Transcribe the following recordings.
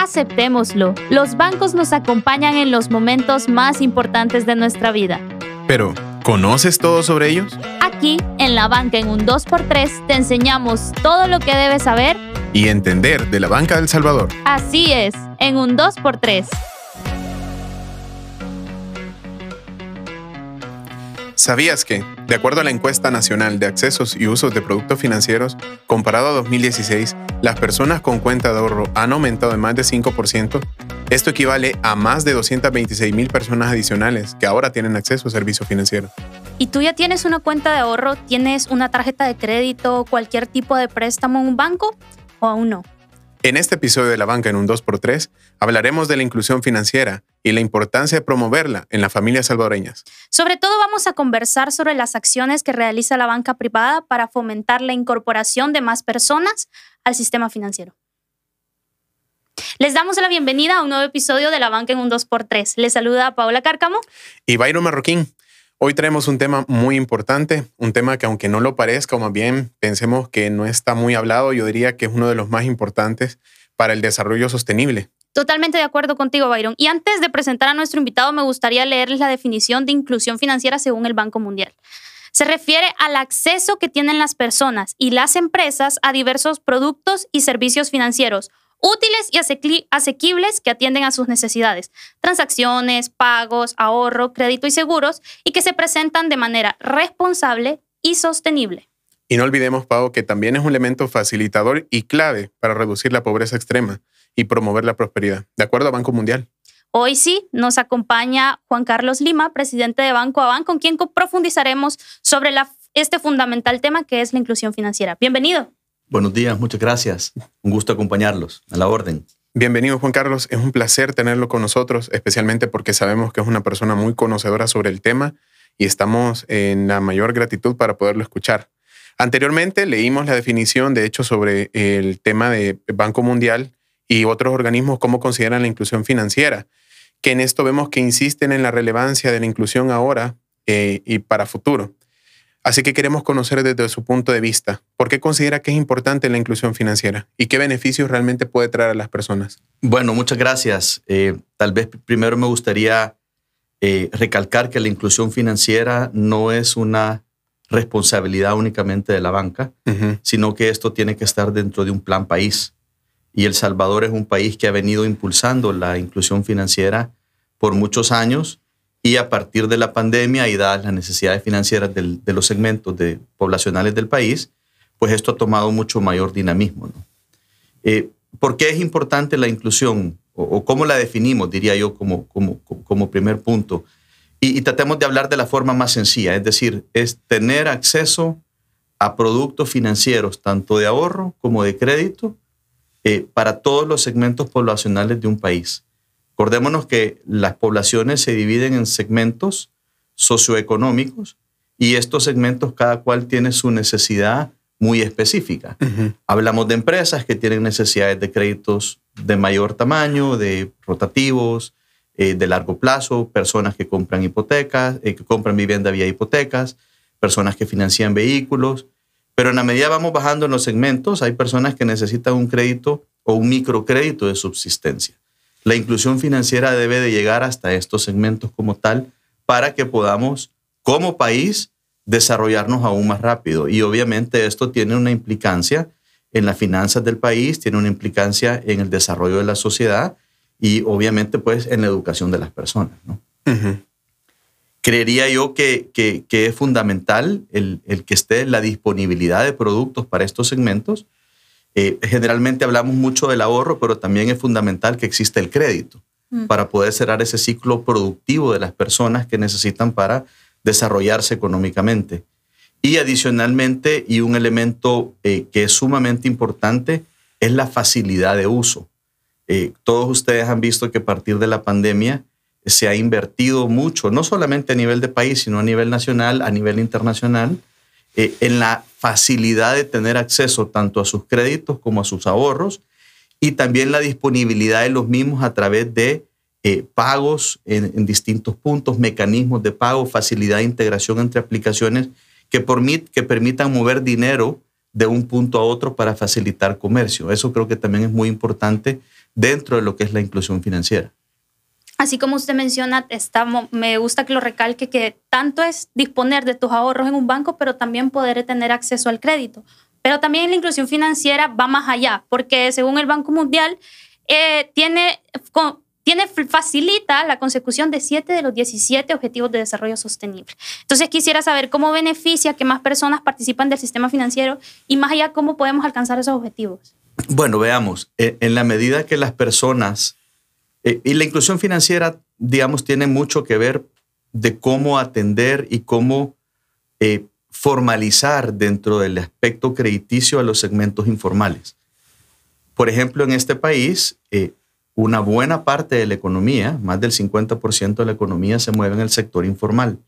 Aceptémoslo, los bancos nos acompañan en los momentos más importantes de nuestra vida. Pero, ¿conoces todo sobre ellos? Aquí, en la banca en un 2x3, te enseñamos todo lo que debes saber y entender de la banca del Salvador. Así es, en un 2x3. ¿Sabías que, de acuerdo a la encuesta nacional de accesos y usos de productos financieros, comparado a 2016, las personas con cuenta de ahorro han aumentado en más de 5%? Esto equivale a más de 226 mil personas adicionales que ahora tienen acceso a servicios financieros. ¿Y tú ya tienes una cuenta de ahorro? ¿Tienes una tarjeta de crédito cualquier tipo de préstamo en un banco? ¿O aún no? En este episodio de La Banca en un 2x3 hablaremos de la inclusión financiera y la importancia de promoverla en las familias salvadoreñas. Sobre todo vamos a conversar sobre las acciones que realiza la banca privada para fomentar la incorporación de más personas al sistema financiero. Les damos la bienvenida a un nuevo episodio de La Banca en un 2x3. Les saluda Paola Cárcamo y Byron Marroquín. Hoy traemos un tema muy importante, un tema que aunque no lo parezca, o más bien pensemos que no está muy hablado, yo diría que es uno de los más importantes para el desarrollo sostenible. Totalmente de acuerdo contigo, Byron. Y antes de presentar a nuestro invitado, me gustaría leerles la definición de inclusión financiera según el Banco Mundial. Se refiere al acceso que tienen las personas y las empresas a diversos productos y servicios financieros útiles y asequibles que atienden a sus necesidades, transacciones, pagos, ahorro, crédito y seguros, y que se presentan de manera responsable y sostenible. Y no olvidemos, Pau, que también es un elemento facilitador y clave para reducir la pobreza extrema y promover la prosperidad, de acuerdo a Banco Mundial. Hoy sí nos acompaña Juan Carlos Lima, presidente de Banco a con quien profundizaremos sobre este fundamental tema que es la inclusión financiera. Bienvenido. Buenos días, muchas gracias. Un gusto acompañarlos. A la orden. Bienvenido Juan Carlos, es un placer tenerlo con nosotros, especialmente porque sabemos que es una persona muy conocedora sobre el tema y estamos en la mayor gratitud para poderlo escuchar. Anteriormente leímos la definición, de hecho, sobre el tema de Banco Mundial y otros organismos cómo consideran la inclusión financiera, que en esto vemos que insisten en la relevancia de la inclusión ahora eh, y para futuro. Así que queremos conocer desde su punto de vista, ¿por qué considera que es importante la inclusión financiera y qué beneficios realmente puede traer a las personas? Bueno, muchas gracias. Eh, tal vez primero me gustaría eh, recalcar que la inclusión financiera no es una responsabilidad únicamente de la banca, sino que esto tiene que estar dentro de un plan país. Y El Salvador es un país que ha venido impulsando la inclusión financiera por muchos años y a partir de la pandemia y dadas las necesidades financieras de los segmentos poblacionales del país, pues esto ha tomado mucho mayor dinamismo. Eh, ¿Por qué es importante la inclusión? O, cómo la definimos, diría yo, como, como, primer punto? Y, tratemos de hablar de la forma más sencilla, es decir, es tener acceso a productos financieros, tanto de ahorro como de crédito, eh, para todos los segmentos poblacionales de un país. Acordémonos que las poblaciones se dividen en segmentos socioeconómicos y estos segmentos cada cual tiene su necesidad muy específica. Hablamos de empresas que tienen necesidades de créditos de mayor tamaño, de rotativos, eh, de largo plazo, personas que compran hipotecas, eh, que compran vivienda vía hipotecas, personas que financian vehículos. Pero en la medida vamos bajando en los segmentos, hay personas que necesitan un crédito o un microcrédito de subsistencia. La inclusión financiera debe de llegar hasta estos segmentos como tal para que podamos, como país, desarrollarnos aún más rápido. Y obviamente esto tiene una implicancia en las finanzas del país, tiene una implicancia en el desarrollo de la sociedad y obviamente pues en la educación de las personas. Creería yo que, es fundamental el, el, que esté la disponibilidad de productos para estos segmentos eh, generalmente hablamos mucho del ahorro, pero también es fundamental que exista el crédito mm. para poder cerrar ese ciclo productivo de las personas que necesitan para desarrollarse económicamente. Y adicionalmente, y un elemento eh, que es sumamente importante, es la facilidad de uso. Eh, todos ustedes han visto que a partir de la pandemia se ha invertido mucho, no solamente a nivel de país, sino a nivel nacional, a nivel internacional, eh, en la facilidad de tener acceso tanto a sus créditos como a sus ahorros y también la disponibilidad de los mismos a través de eh, pagos en, distintos puntos, mecanismos de pago, facilidad de integración entre aplicaciones que, que permitan mover dinero de un punto a otro para facilitar comercio. Eso creo que también es muy importante dentro de lo que es la inclusión financiera. Así como usted menciona, me gusta que lo recalque que tanto es disponer de tus ahorros en un banco, pero también poder tener acceso al crédito. Pero también la inclusión financiera va más allá, porque según el Banco Mundial, eh, tiene, facilita la consecución de 7 de los 17 Objetivos de Desarrollo Sostenible. Entonces quisiera saber cómo beneficia que más personas participan del sistema financiero y más allá cómo podemos alcanzar esos objetivos. Bueno, veamos, eh, en la medida que las personas eh, y la inclusión financiera, digamos, tiene mucho que ver de cómo atender y cómo eh, formalizar dentro del aspecto crediticio a los segmentos informales. Por ejemplo, en este país, eh, una buena parte de la economía, más del 50% de la economía se mueve en el sector informal.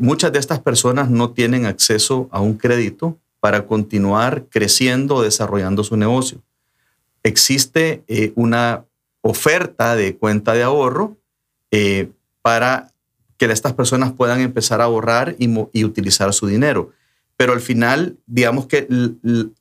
muchas de estas personas no tienen acceso a un crédito para continuar creciendo o desarrollando su negocio. Existe una oferta de cuenta de ahorro eh, para que estas personas puedan empezar a ahorrar y, utilizar su dinero. Pero al final, digamos que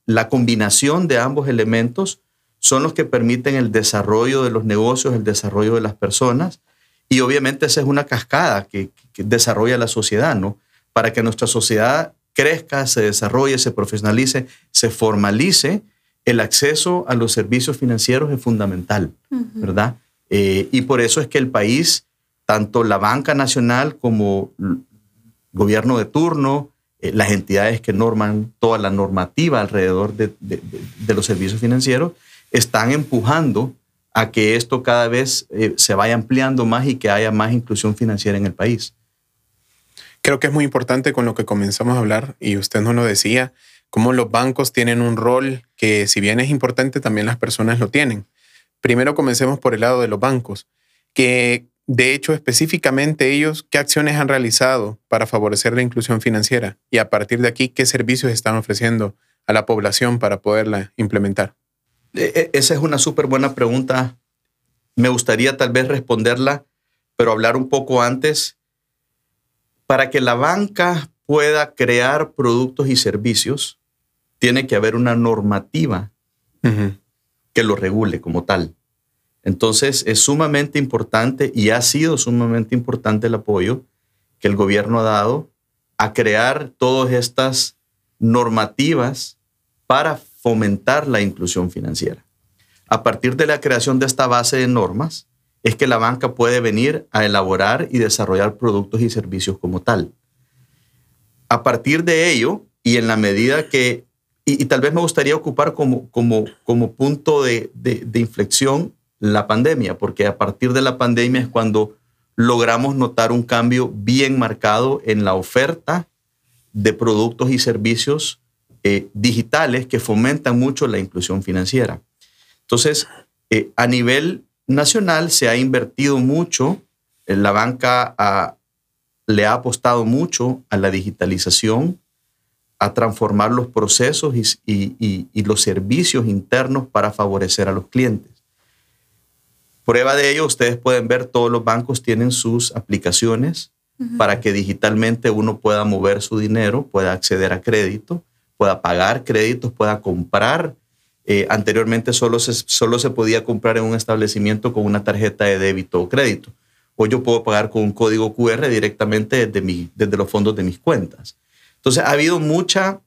la combinación de ambos elementos son los que permiten el desarrollo de los negocios, el desarrollo de las personas. Y obviamente esa es una cascada que, que desarrolla la sociedad, ¿no? Para que nuestra sociedad crezca, se desarrolle, se profesionalice, se formalice, el acceso a los servicios financieros es fundamental, ¿verdad? Eh, y por eso es que el país, tanto la banca nacional como el gobierno de turno, eh, las entidades que norman toda la normativa alrededor de, los servicios financieros, están empujando a que esto cada vez eh, se vaya ampliando más y que haya más inclusión financiera en el país. Creo que es muy importante con lo que comenzamos a hablar, y usted no lo decía, cómo los bancos tienen un rol que si bien es importante, también las personas lo tienen. Primero comencemos por el lado de los bancos, que de hecho específicamente ellos, ¿qué acciones han realizado para favorecer la inclusión financiera? Y a partir de aquí, ¿qué servicios están ofreciendo a la población para poderla implementar? E, e, esa es una súper buena pregunta. Me gustaría tal vez responderla, pero hablar un poco antes. Para que la banca pueda crear productos y servicios, tiene que haber una normativa que lo regule como tal. Entonces es sumamente importante y ha sido sumamente importante el apoyo que el gobierno ha dado a crear todas estas normativas para fomentar la inclusión financiera. A partir de la creación de esta base de normas, es que la banca puede venir a elaborar y desarrollar productos y servicios como tal. A partir de ello, y en la medida que, y, tal vez me gustaría ocupar como, como, como punto de, de, inflexión la pandemia, porque a partir de la pandemia es cuando logramos notar un cambio bien marcado en la oferta de productos y servicios eh, digitales que fomentan mucho la inclusión financiera. Entonces, eh, a nivel nacional se ha invertido mucho, en la banca a le ha apostado mucho a la digitalización, a transformar los procesos y, los servicios internos para favorecer a los clientes. Prueba de ello, ustedes pueden ver, todos los bancos tienen sus aplicaciones para que digitalmente uno pueda mover su dinero, pueda acceder a crédito, pueda pagar créditos, pueda comprar. Eh, anteriormente solo se, solo se podía comprar en un establecimiento con una tarjeta de débito o crédito o yo puedo pagar con un código QR directamente desde, mi, desde los fondos de mis cuentas. Entonces, ha habido mucha,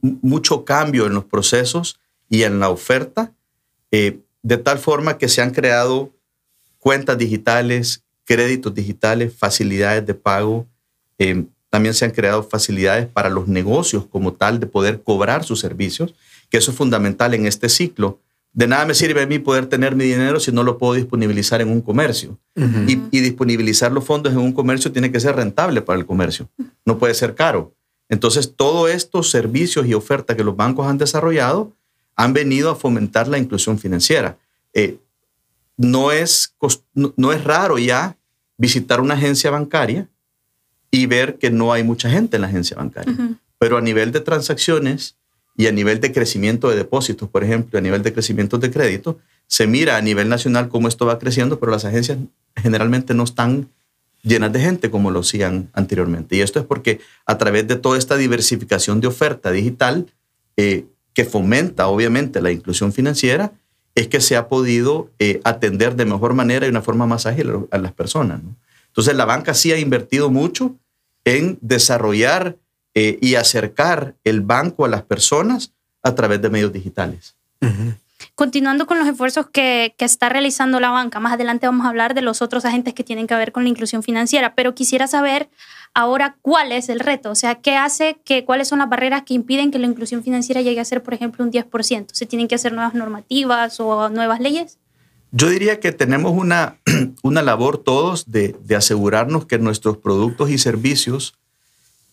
mucho cambio en los procesos y en la oferta, eh, de tal forma que se han creado cuentas digitales, créditos digitales, facilidades de pago. Eh, también se han creado facilidades para los negocios como tal de poder cobrar sus servicios, que eso es fundamental en este ciclo de nada me sirve a mí poder tener mi dinero si no lo puedo disponibilizar en un comercio. y, disponibilizar los fondos en un comercio tiene que ser rentable para el comercio, no puede ser caro. Entonces, todos estos servicios y ofertas que los bancos han desarrollado han venido a fomentar la inclusión financiera. Eh, no, es, no, es raro ya visitar una agencia bancaria y ver que no hay mucha gente en la agencia bancaria. Pero a nivel de transacciones, y a nivel de crecimiento de depósitos, por ejemplo, a nivel de crecimiento de crédito, se mira a nivel nacional cómo esto va creciendo, pero las agencias generalmente no están llenas de gente como lo hacían anteriormente. Y esto es porque a través de toda esta diversificación de oferta digital, eh, que fomenta obviamente la inclusión financiera es que se ha podido eh, atender de mejor manera y una forma más ágil a las personas. Entonces la banca sí ha invertido mucho en desarrollar eh, y acercar el banco a las personas a través de medios digitales. Continuando con los esfuerzos que, que, está realizando la banca, más adelante vamos a hablar de los otros agentes que tienen que ver con la inclusión financiera, pero quisiera saber ahora cuál es el reto, o sea, qué hace, que, cuáles son las barreras que impiden que la inclusión financiera llegue a ser, por ejemplo, un 10%. ¿Se tienen que hacer nuevas normativas o nuevas leyes? Yo diría que tenemos una, una labor todos de, de asegurarnos que nuestros productos y servicios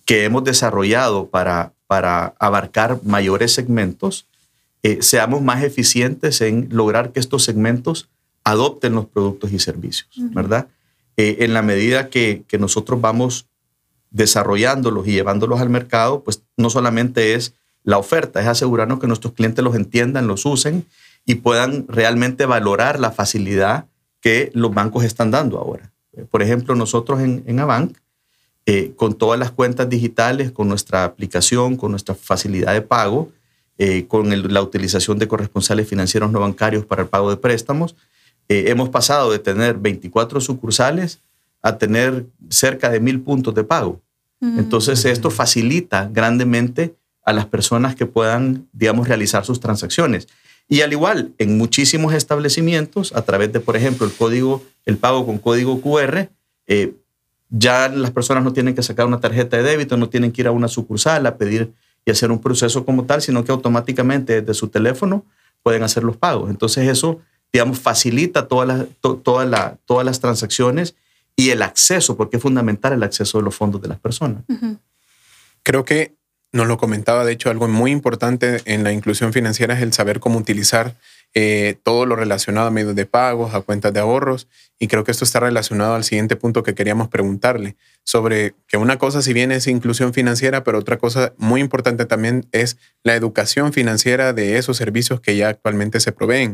que hemos desarrollado para, para abarcar mayores segmentos, eh, seamos más eficientes en lograr que estos segmentos adopten los productos y servicios, ¿verdad? Eh, en la medida que, que, nosotros vamos desarrollándolos y llevándolos al mercado, pues no solamente es la oferta, es asegurarnos que nuestros clientes los entiendan, los usen y puedan realmente valorar la facilidad que los bancos están dando ahora. Por ejemplo, nosotros en, en Abank, eh, con todas las cuentas digitales, con nuestra aplicación, con nuestra facilidad de pago, eh, con la utilización de corresponsales financieros no bancarios para el pago de préstamos, eh, hemos pasado de tener 24 sucursales a tener cerca de mil puntos de pago. Entonces, esto facilita grandemente a las personas que puedan, digamos, realizar sus transacciones. Y al igual, en muchísimos establecimientos, a través de, por ejemplo, el código, el pago con código QR, eh, ya las personas no tienen que sacar una tarjeta de débito, no tienen que ir a una sucursal a pedir y hacer un proceso como tal, sino que automáticamente desde su teléfono pueden hacer los pagos. Entonces eso, digamos, facilita todas las, todas las transacciones y el acceso, porque es fundamental el acceso de los fondos de las personas. Creo que nos lo comentaba, de hecho, algo muy importante en la inclusión financiera es el saber cómo utilizar eh, todo lo relacionado a medios de pagos, a cuentas de ahorros. Y creo que esto está relacionado al siguiente punto que queríamos preguntarle, sobre que una cosa si bien es inclusión financiera, pero otra cosa muy importante también es la educación financiera de esos servicios que ya actualmente se proveen.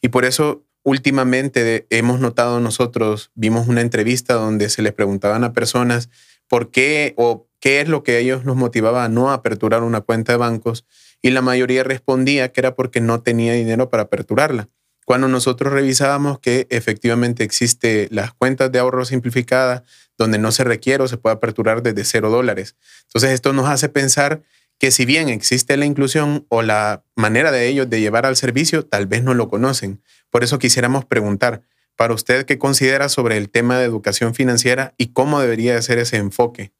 Y por eso últimamente hemos notado nosotros, vimos una entrevista donde se les preguntaban a personas por qué o qué es lo que ellos nos motivaba a no aperturar una cuenta de bancos y la mayoría respondía que era porque no tenía dinero para aperturarla. Cuando nosotros revisábamos que efectivamente existe las cuentas de ahorro simplificada donde no se requiere o se puede aperturar desde cero dólares. Entonces esto nos hace pensar que si bien existe la inclusión o la manera de ellos de llevar al servicio, tal vez no lo conocen. Por eso quisiéramos preguntar, para usted, ¿qué considera sobre el tema de educación financiera y cómo debería ser ese enfoque?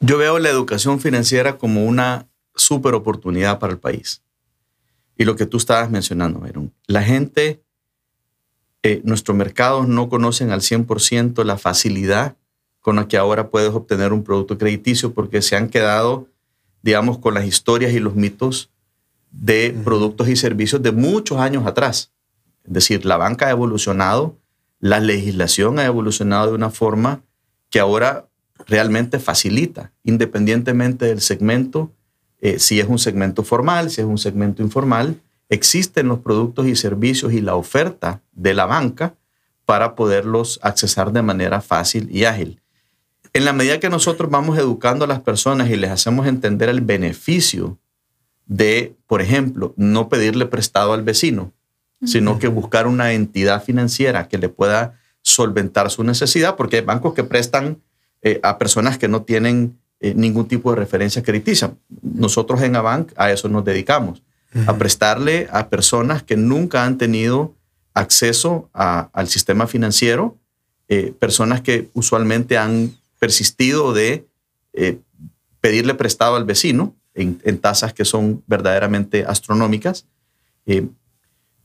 Yo veo la educación financiera como una súper oportunidad para el país. Y lo que tú estabas mencionando, Aaron, la gente, eh, nuestros mercados no conocen al 100% la facilidad con la que ahora puedes obtener un producto crediticio porque se han quedado, digamos, con las historias y los mitos de productos y servicios de muchos años atrás. Es decir, la banca ha evolucionado, la legislación ha evolucionado de una forma que ahora realmente facilita, independientemente del segmento, eh, si es un segmento formal, si es un segmento informal, existen los productos y servicios y la oferta de la banca para poderlos accesar de manera fácil y ágil. En la medida que nosotros vamos educando a las personas y les hacemos entender el beneficio de, por ejemplo, no pedirle prestado al vecino, sino que buscar una entidad financiera que le pueda solventar su necesidad, porque hay bancos que prestan eh, a personas que no tienen eh, ningún tipo de referencia crediticia. Nosotros en Abank a eso nos dedicamos, a prestarle a personas que nunca han tenido acceso al sistema financiero, eh, personas que usualmente han persistido de pedirle prestado al vecino en, tasas que son verdaderamente astronómicas.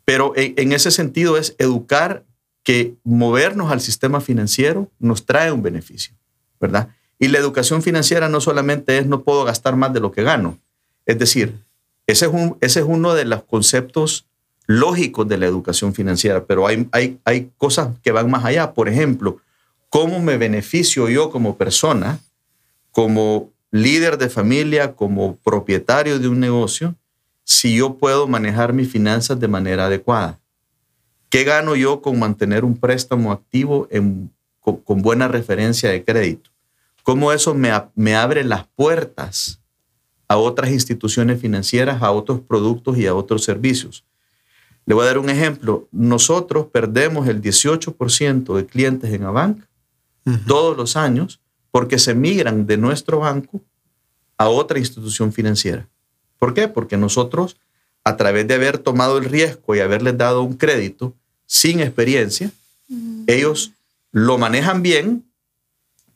pero en ese sentido es educar que movernos al sistema financiero nos trae un beneficio. ¿verdad? Y la educación financiera no solamente es no puedo gastar más de lo que gano. Es decir, ese es, un, ese es uno de los conceptos lógicos de la educación financiera, pero hay, hay, hay cosas que van más allá. Por ejemplo, ¿cómo me beneficio yo como persona, como líder de familia, como propietario de un negocio, si yo puedo manejar mis finanzas de manera adecuada? ¿Qué gano yo con mantener un préstamo activo con buena referencia de crédito? Cómo eso me, abre las puertas a otras instituciones financieras, a otros productos y a otros servicios. Le voy a dar un ejemplo. Nosotros perdemos el 18% de clientes en Abank todos los años porque se migran de nuestro banco a otra institución financiera. ¿Por qué? Porque nosotros, a través de haber tomado el riesgo y haberles dado un crédito sin experiencia, ellos lo manejan bien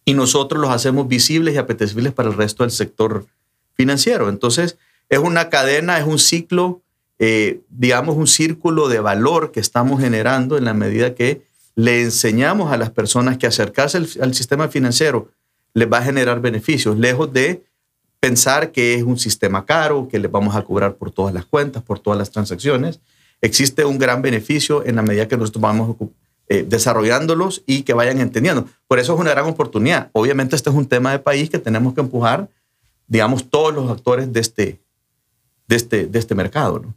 y nosotros los hacemos visibles y apetecibles para el resto del sector financiero. Entonces, es una cadena, es un ciclo, eh, digamos, un círculo de valor que estamos generando en la medida que le enseñamos a las personas que acercarse al, sistema financiero les va a generar beneficios, lejos de pensar que es un sistema caro, que les vamos a cobrar por todas las cuentas, por todas las transacciones. Existe un gran beneficio en la medida que nosotros vamos eh, desarrollándolos y que vayan entendiendo. Por eso es una gran oportunidad. Obviamente este es un tema de país que tenemos que empujar, digamos, todos los actores de este, de este, de este mercado. ¿no?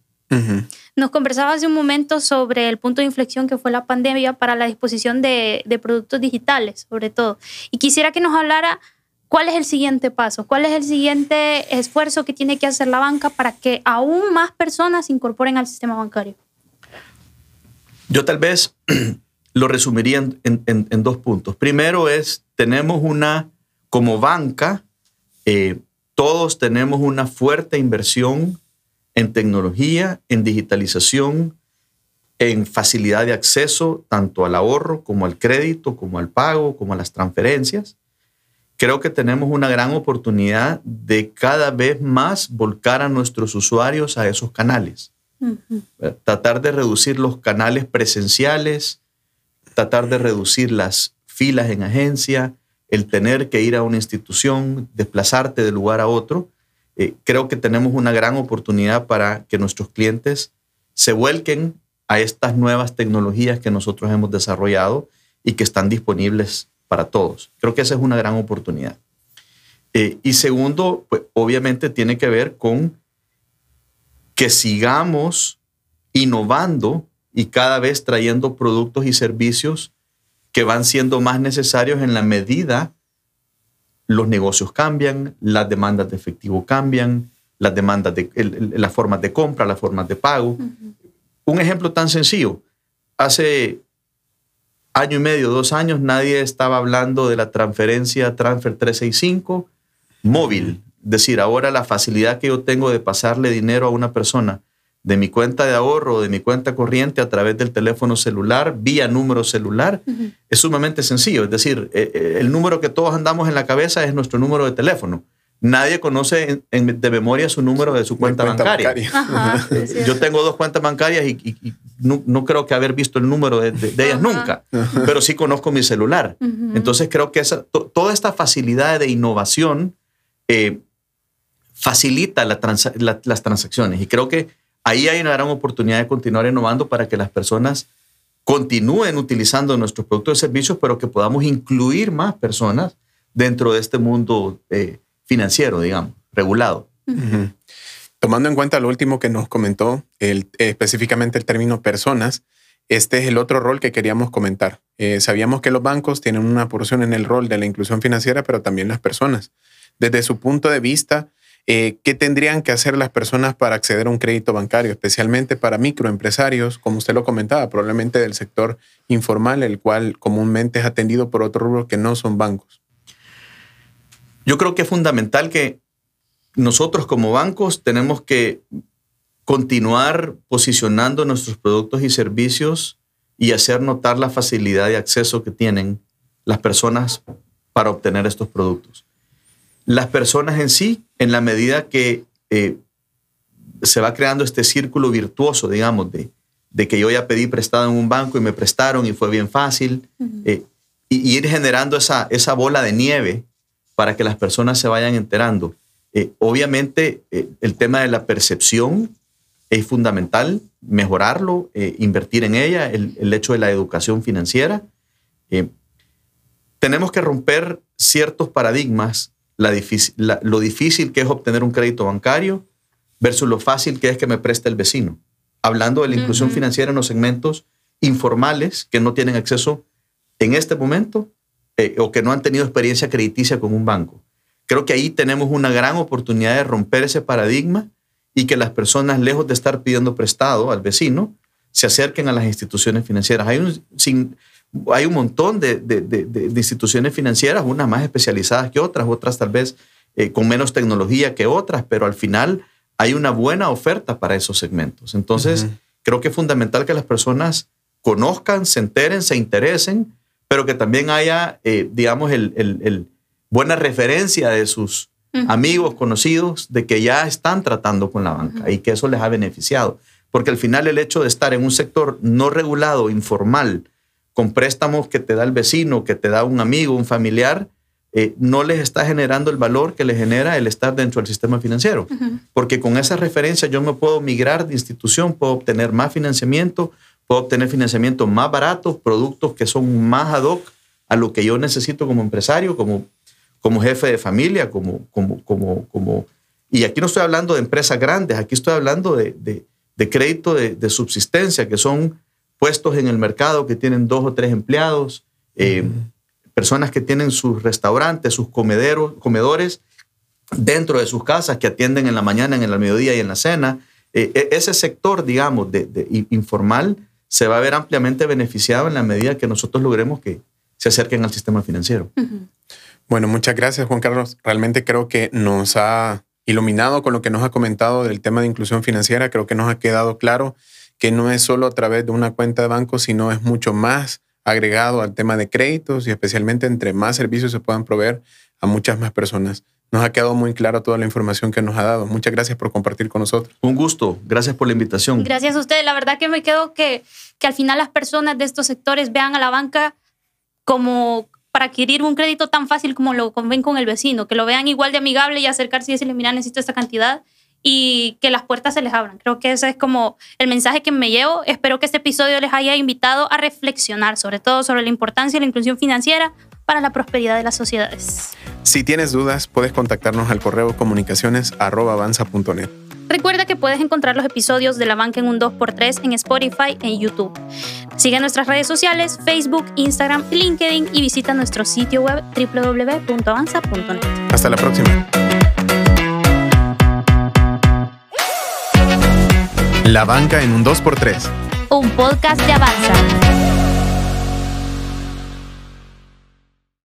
Nos conversaba hace un momento sobre el punto de inflexión que fue la pandemia para la disposición de, de, productos digitales, sobre todo. Y quisiera que nos hablara cuál es el siguiente paso, cuál es el siguiente esfuerzo que tiene que hacer la banca para que aún más personas se incorporen al sistema bancario. Yo tal vez lo resumiría en, en, dos puntos. Primero es, tenemos una, como banca, eh, todos tenemos una fuerte inversión en tecnología, en digitalización, en facilidad de acceso tanto al ahorro como al crédito, como al pago, como a las transferencias. Creo que tenemos una gran oportunidad de cada vez más volcar a nuestros usuarios a esos canales. Tratar de reducir los canales presenciales, tratar de reducir las filas en agencia, el tener que ir a una institución, desplazarte de lugar a otro. Eh, creo que tenemos una gran oportunidad para que nuestros clientes se vuelquen a estas nuevas tecnologías que nosotros hemos desarrollado y que están disponibles para todos. Creo que esa es una gran oportunidad. Eh, y segundo, pues, obviamente tiene que ver con que sigamos innovando y cada vez trayendo productos y servicios que van siendo más necesarios en la medida los negocios cambian, las demandas de efectivo cambian, las demandas de las formas de compra, las formas de pago. Un ejemplo tan sencillo. Hace año y medio, dos años, nadie estaba hablando de la transferencia Transfer 365 móvil. Es decir, ahora la facilidad que yo tengo de pasarle dinero a una persona de mi cuenta de ahorro o de mi cuenta corriente a través del teléfono celular, vía número celular, es sumamente sencillo. Es decir, eh, eh, el número que todos andamos en la cabeza es nuestro número de teléfono. Nadie conoce de memoria su número de su cuenta, bancaria. Yo tengo dos cuentas bancarias y, no, creo que haber visto el número de, ellas nunca, pero sí conozco mi celular. Entonces creo que esa, toda esta facilidad de innovación eh, facilita las transacciones y creo que ahí hay una gran oportunidad de continuar innovando para que las personas continúen utilizando nuestros productos y servicios, pero que podamos incluir más personas dentro de este mundo eh, financiero, digamos, regulado. Tomando en cuenta lo último que nos comentó, específicamente el término personas, este es el otro rol que queríamos comentar. Eh, sabíamos que los bancos tienen una porción en el rol de la inclusión financiera, pero también las personas. Desde su punto de vista, eh, ¿Qué tendrían que hacer las personas para acceder a un crédito bancario, especialmente para microempresarios, como usted lo comentaba, probablemente del sector informal, el cual comúnmente es atendido por otros rubros que no son bancos? Yo creo que es fundamental que nosotros como bancos tenemos que continuar posicionando nuestros productos y servicios y hacer notar la facilidad de acceso que tienen las personas para obtener estos productos las personas en sí, en la medida que eh, se va creando este círculo virtuoso, digamos, de, de, que yo ya pedí prestado en un banco y me prestaron y fue bien fácil, eh, y, ir generando esa, esa bola de nieve para que las personas se vayan enterando. Eh, obviamente, el tema de la percepción es fundamental, mejorarlo, invertir en ella, el, el, hecho de la educación financiera. tenemos que romper ciertos paradigmas lo difícil que es obtener un crédito bancario versus lo fácil que es que me preste el vecino. Hablando de la inclusión financiera en los segmentos informales que no tienen acceso en este momento eh, o que no han tenido experiencia crediticia con un banco. Creo que ahí tenemos una gran oportunidad de romper ese paradigma y que las personas, lejos de estar pidiendo prestado al vecino, se acerquen a las instituciones financieras. Hay un, sin, hay un montón de, de, de, instituciones financieras, unas más especializadas que otras, otras tal vez eh, con menos tecnología que otras, pero al final hay una buena oferta para esos segmentos. Entonces, creo que es fundamental que las personas conozcan, se enteren, se interesen, pero que también haya, eh, digamos, el, el, buena referencia de sus amigos, conocidos, de que ya están tratando con la banca y que eso les ha beneficiado. Porque al final el hecho de estar en un sector no regulado, informal, con préstamos que te da el vecino, que te da un amigo, un familiar, eh, no les está generando el valor que les genera el estar dentro del sistema financiero. Porque con esa referencia yo me puedo migrar de institución, puedo obtener más financiamiento, puedo obtener financiamiento más barato, productos que son más ad hoc a lo que yo necesito como empresario, como, como jefe de familia, como, como, como, como... Y aquí no estoy hablando de empresas grandes, aquí estoy hablando de, de, crédito de, subsistencia, que son puestos en el mercado que tienen dos o tres empleados, eh, personas que tienen sus restaurantes, sus comederos, comedores dentro de sus casas, que atienden en la mañana, en el mediodía y en la cena. Eh, e, ese sector, digamos, de, informal se va a ver ampliamente beneficiado en la medida que nosotros logremos que se acerquen al sistema financiero. Bueno, muchas gracias, Juan Carlos. Realmente creo que nos ha iluminado con lo que nos ha comentado del tema de inclusión financiera. Creo que nos ha quedado claro que no es solo a través de una cuenta de banco, sino es mucho más agregado al tema de créditos y especialmente entre más servicios se puedan proveer a muchas más personas. Nos ha quedado muy clara toda la información que nos ha dado. Muchas gracias por compartir con nosotros. Un gusto. Gracias por la invitación. Gracias a usted. La verdad que me quedo que, que al final las personas de estos sectores vean a la banca como para adquirir un crédito tan fácil como lo ven con el vecino, que lo vean igual de amigable y acercarse y decirle, mira, necesito esta cantidad y que las puertas se les abran. Creo que ese es como el mensaje que me llevo. Espero que este episodio les haya invitado a reflexionar, sobre todo sobre la importancia de la inclusión financiera para la prosperidad de las sociedades. Si tienes dudas, puedes contactarnos al correo comunicaciones.avanza.net. Recuerda que puedes encontrar los episodios de La Banca en un 2x3 en Spotify e YouTube. Sigue nuestras redes sociales, Facebook, Instagram, LinkedIn y visita nuestro sitio web www.avanza.net. Hasta la próxima. La Banca en un 2x3. Un podcast de Avanza.